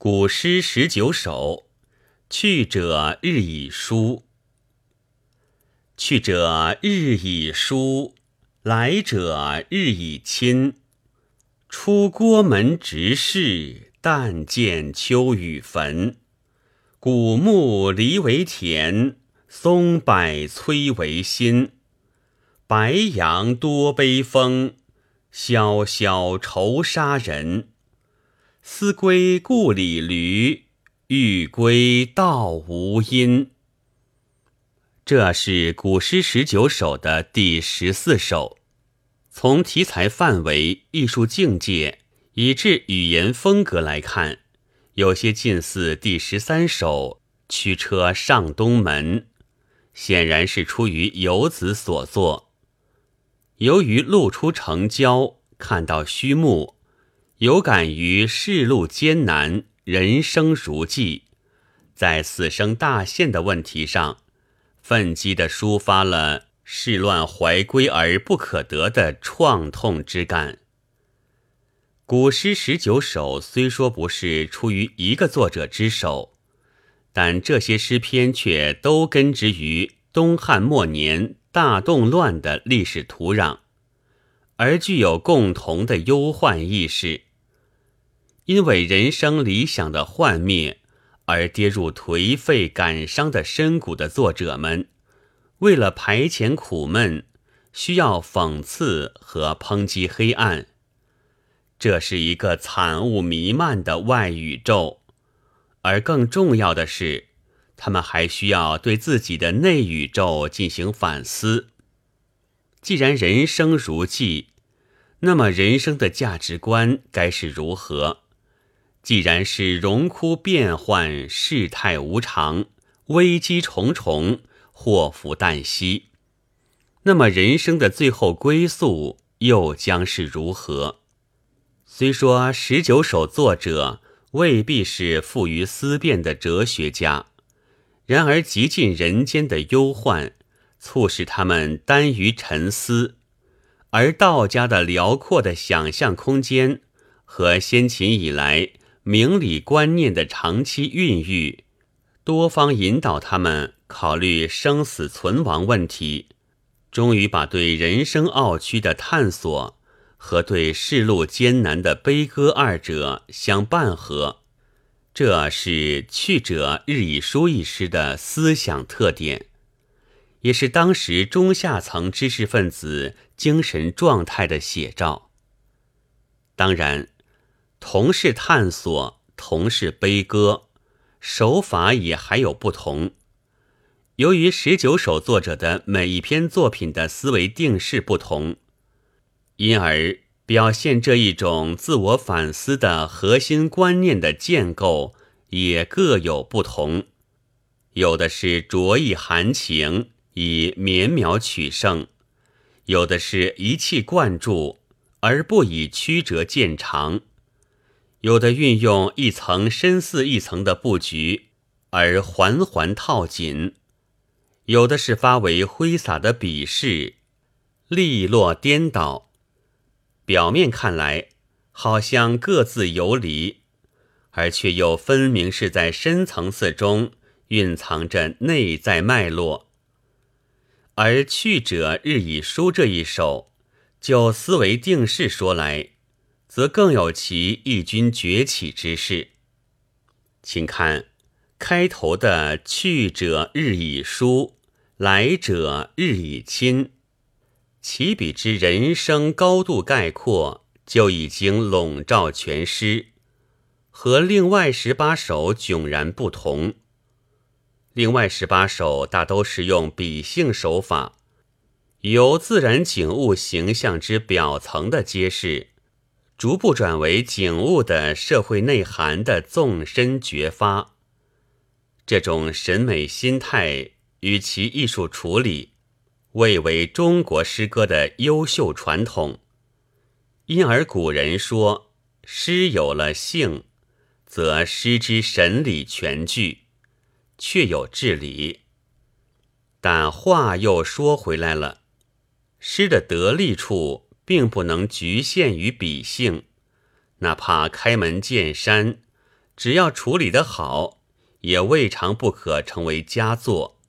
古诗十九首，去者日已疏。去者日已疏，来者日已亲。出郭门直视，但见秋雨坟。古木离为田，松柏摧为新。白杨多悲风，萧萧愁杀人。思归故里驴，欲归道无因。这是古诗十九首的第十四首。从题材范围、艺术境界以至语言风格来看，有些近似第十三首《驱车上东门》，显然是出于游子所作。由于路出城郊，看到虚木。有感于世路艰难，人生如寄，在死生大限的问题上，愤激地抒发了世乱怀归而不可得的创痛之感。古诗十九首虽说不是出于一个作者之手，但这些诗篇却都根植于东汉末年大动乱的历史土壤，而具有共同的忧患意识。因为人生理想的幻灭而跌入颓废感伤的深谷的作者们，为了排遣苦闷，需要讽刺和抨击黑暗。这是一个惨雾弥漫的外宇宙，而更重要的是，他们还需要对自己的内宇宙进行反思。既然人生如寄，那么人生的价值观该是如何？既然是荣枯变幻，世态无常，危机重重，祸福旦夕，那么人生的最后归宿又将是如何？虽说十九首作者未必是富于思辨的哲学家，然而极尽人间的忧患，促使他们耽于沉思，而道家的辽阔的想象空间和先秦以来。明理观念的长期孕育，多方引导他们考虑生死存亡问题，终于把对人生奥区的探索和对世路艰难的悲歌二者相伴合。这是去者日以疏一诗的思想特点，也是当时中下层知识分子精神状态的写照。当然。同是探索，同是悲歌，手法也还有不同。由于十九首作者的每一篇作品的思维定势不同，因而表现这一种自我反思的核心观念的建构也各有不同。有的是着意含情，以绵渺取胜；有的是一气贯注，而不以曲折见长。有的运用一层深似一层的布局，而环环套紧；有的是发为挥洒的笔势，利落颠倒。表面看来好像各自游离，而却又分明是在深层次中蕴藏着内在脉络。而去者日以疏这一首，就思维定势说来。则更有其义军崛起之势。请看开头的“去者日已疏，来者日已亲”，起笔之人生高度概括就已经笼罩全诗，和另外十八首迥然不同。另外十八首大都是用比兴手法，由自然景物形象之表层的揭示。逐步转为景物的社会内涵的纵深觉发，这种审美心态与其艺术处理，未为中国诗歌的优秀传统。因而古人说，诗有了性，则诗之神理全具，确有至理。但话又说回来了，诗的得力处。并不能局限于笔性，哪怕开门见山，只要处理得好，也未尝不可成为佳作。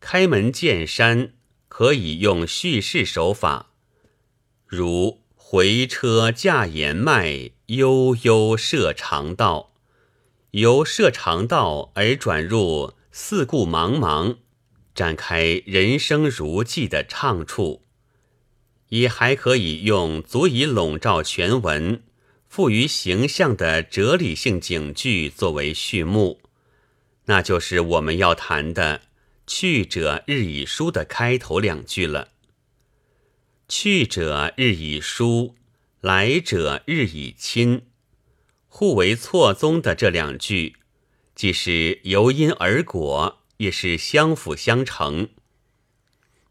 开门见山，可以用叙事手法，如回车驾言迈，悠悠涉长道，由涉长道而转入四顾茫茫，展开人生如寄的畅处。也还可以用足以笼罩全文。赋予形象的哲理性警句作为序幕，那就是我们要谈的“去者日以疏”的开头两句了。“去者日以疏，来者日以亲”，互为错综的这两句，既是由因而果，也是相辅相成。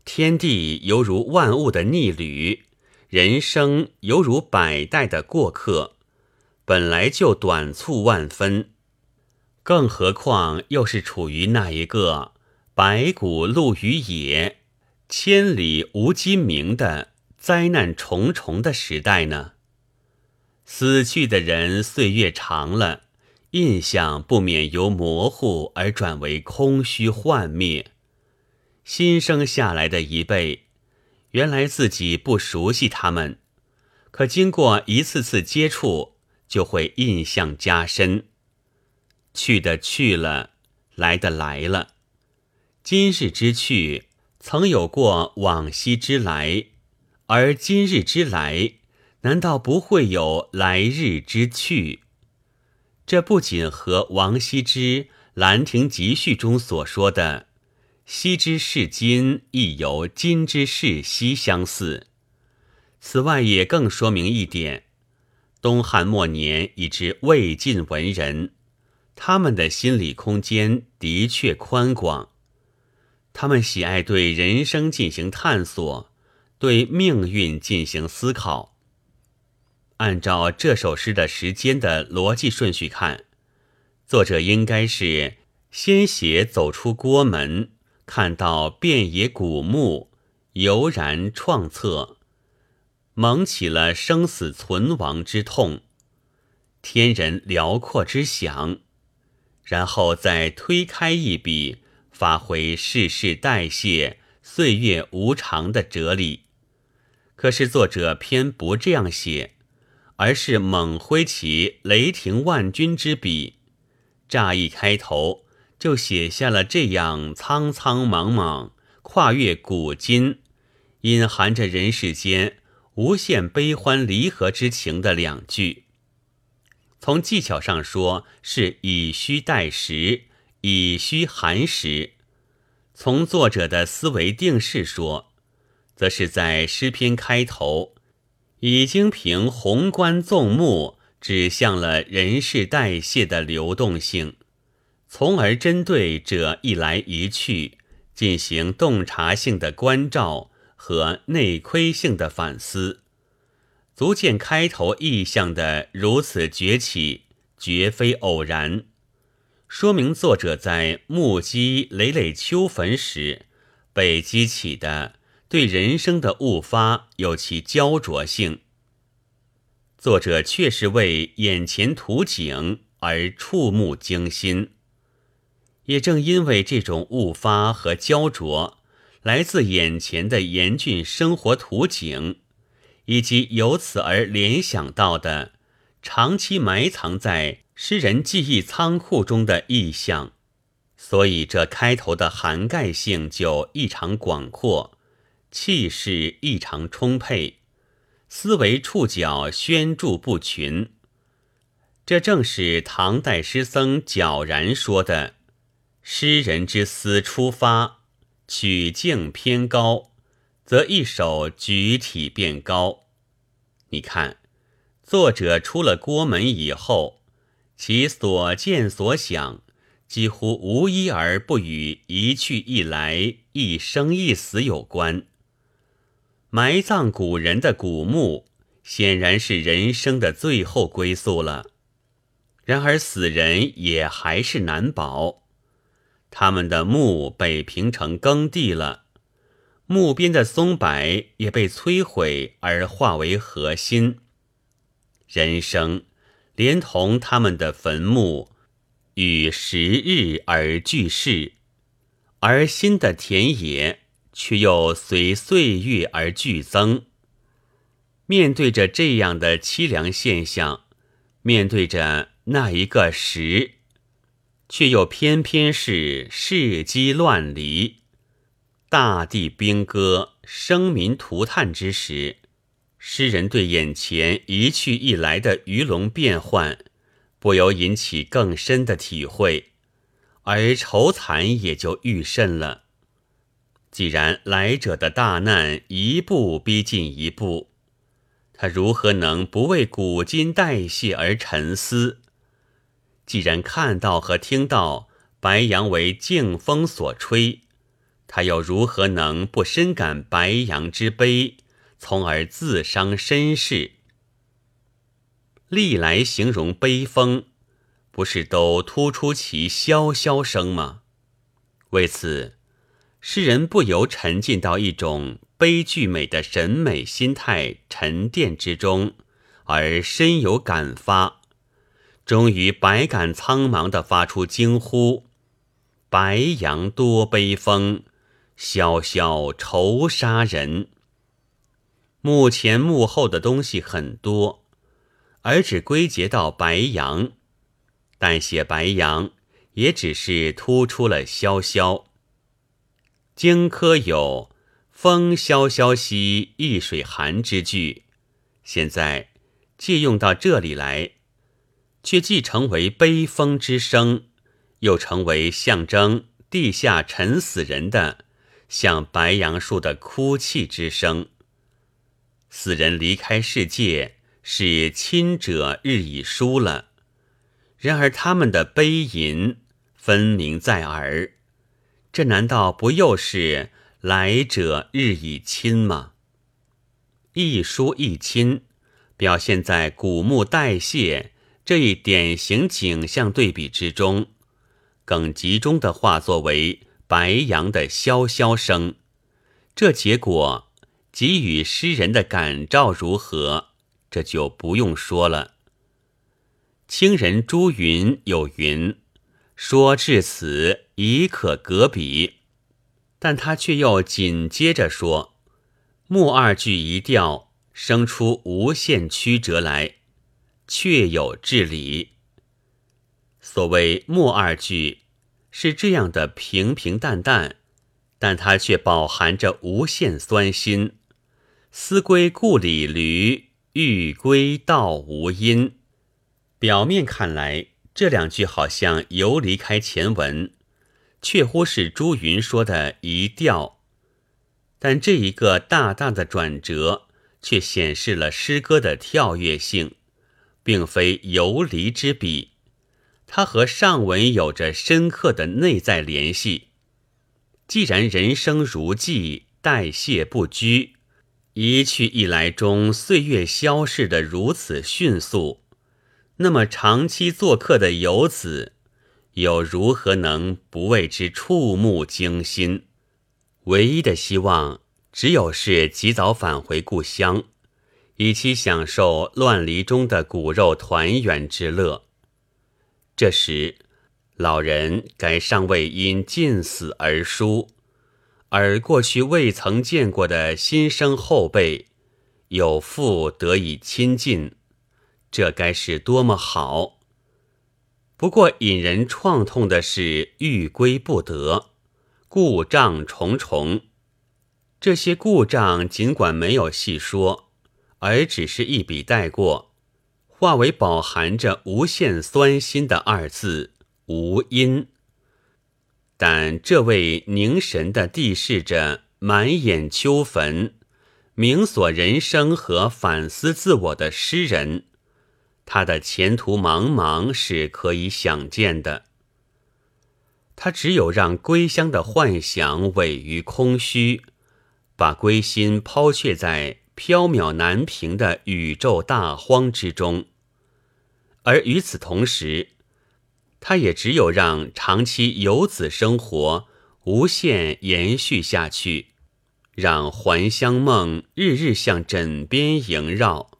天地犹如万物的逆旅。人生犹如百代的过客，本来就短促万分，更何况又是处于那一个白骨露于野、千里无鸡鸣的灾难重重的时代呢？死去的人岁月长了，印象不免由模糊而转为空虚幻灭，新生下来的一辈。原来自己不熟悉他们，可经过一次次接触，就会印象加深。去的去了，来的来了。今日之去，曾有过往昔之来，而今日之来，难道不会有来日之去？这不仅和王羲之《兰亭集序》中所说的。昔之是今，亦犹今之是昔相似。此外，也更说明一点：东汉末年以至魏晋文人，他们的心理空间的确宽广。他们喜爱对人生进行探索，对命运进行思考。按照这首诗的时间的逻辑顺序看，作者应该是先写走出国门。看到遍野古木，悠然创策，蒙起了生死存亡之痛，天人辽阔之想，然后再推开一笔，发挥世事代谢、岁月无常的哲理。可是作者偏不这样写，而是猛挥起雷霆万钧之笔，乍一开头。就写下了这样苍苍茫茫、跨越古今、隐含着人世间无限悲欢离合之情的两句。从技巧上说，是以虚代实，以虚含实；从作者的思维定势说，则是在诗篇开头已经凭宏观纵目指向了人事代谢的流动性。从而针对这一来一去进行洞察性的关照和内窥性的反思，足见开头意象的如此崛起绝非偶然，说明作者在目击累累秋坟时被激起的对人生的悟发有其焦灼性。作者确实为眼前图景而触目惊心。也正因为这种误发和焦灼，来自眼前的严峻生活图景，以及由此而联想到的长期埋藏在诗人记忆仓库中的意象，所以这开头的涵盖性就异常广阔，气势异常充沛，思维触角宣注不群。这正是唐代诗僧皎然说的。诗人之思出发，曲径偏高，则一首举体变高。你看，作者出了郭门以后，其所见所想，几乎无一而不与一去一来、一生一死有关。埋葬古人的古墓，显然是人生的最后归宿了。然而死人也还是难保。他们的墓被平成耕地了，墓边的松柏也被摧毁而化为核心。人生连同他们的坟墓，与时日而俱逝；而新的田野却又随岁月而俱增。面对着这样的凄凉现象，面对着那一个时，却又偏偏是世机乱离，大地兵戈，生民涂炭之时。诗人对眼前一去一来的鱼龙变幻，不由引起更深的体会，而愁惨也就愈甚了。既然来者的大难一步逼近一步，他如何能不为古今代谢而沉思？既然看到和听到白杨为劲风所吹，他又如何能不深感白杨之悲？从而自伤身世。历来形容悲风，不是都突出其萧萧声吗？为此，诗人不由沉浸到一种悲剧美的审美心态沉淀之中，而深有感发，终于百感苍茫地发出惊呼：“白杨多悲风，萧萧愁杀人。”幕前幕后的东西很多，而只归结到白杨，但写白杨也只是突出了萧萧。荆轲有“风萧萧兮易水寒”之句，现在借用到这里来，却既成为悲风之声，又成为象征地下沉死人的像白杨树的哭泣之声。死人离开世界，是亲者日已疏了。然而他们的悲吟分明在耳，这难道不又是来者日已亲吗？一疏一亲，表现在古墓代谢这一典型景象对比之中，更集中的化作为白杨的萧萧声。这结果。给予诗人的感召如何？这就不用说了。清人朱云有云：“说至此已可隔笔。”但他却又紧接着说：“木二句一调，生出无限曲折来，确有至理。”所谓木二句，是这样的平平淡淡，但它却饱含着无限酸辛。思归故里驴，欲归道无因。表面看来，这两句好像游离开前文，却乎是朱云说的一调。但这一个大大的转折，却显示了诗歌的跳跃性，并非游离之笔。它和上文有着深刻的内在联系。既然人生如寄，代谢不居。一去一来中，岁月消逝的如此迅速，那么长期做客的游子，又如何能不为之触目惊心？唯一的希望，只有是及早返回故乡，以期享受乱离中的骨肉团圆之乐。这时，老人该尚未因尽死而疏。而过去未曾见过的新生后辈，有父得以亲近，这该是多么好！不过引人创痛的是，欲归不得，故障重重。这些故障尽管没有细说，而只是一笔带过，化为饱含着无限酸辛的二字“无因”。但这位凝神的地视着满眼秋坟，明索人生和反思自我的诗人，他的前途茫茫是可以想见的。他只有让归乡的幻想委于空虚，把归心抛却在缥缈难平的宇宙大荒之中，而与此同时。他也只有让长期游子生活无限延续下去，让还乡梦日日向枕边萦绕，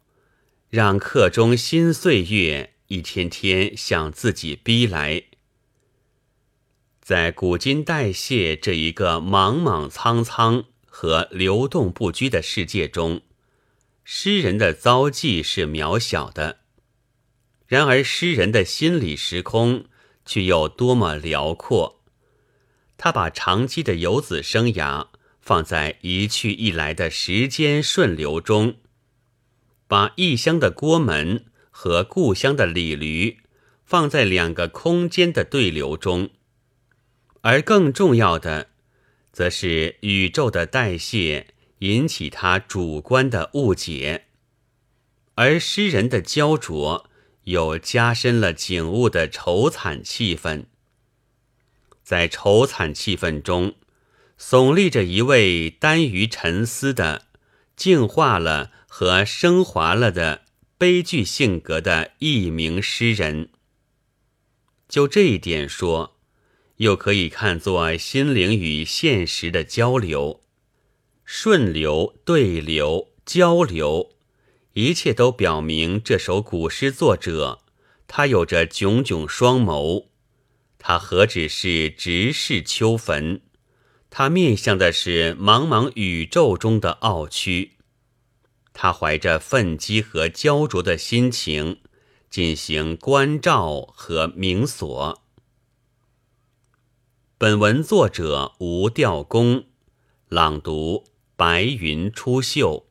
让客中新岁月一天天向自己逼来。在古今代谢这一个莽莽苍苍和流动不居的世界中，诗人的遭际是渺小的；然而诗人的心理时空却又多么辽阔。他把长期的游子生涯放在一去一来的时间顺流中，把异乡的郭门和故乡的李驴放在两个空间的对流中。而更重要的，则是宇宙的代谢引起他主观的误解，而诗人的焦灼又加深了景物的愁惨气氛。在愁惨气氛中，耸立着一位耽于沉思的、净化了和升华了的悲剧性格的一名诗人。就这一点说。又可以看作心灵与现实的交流，顺流、对流、交流，一切都表明这首古诗作者他有着炯炯双眸。他何止是直视秋坟，他面向的是茫茫宇宙中的奥区。他怀着愤激和焦灼的心情，进行关照和明索。本文作者吴调公，朗读：白云出岫。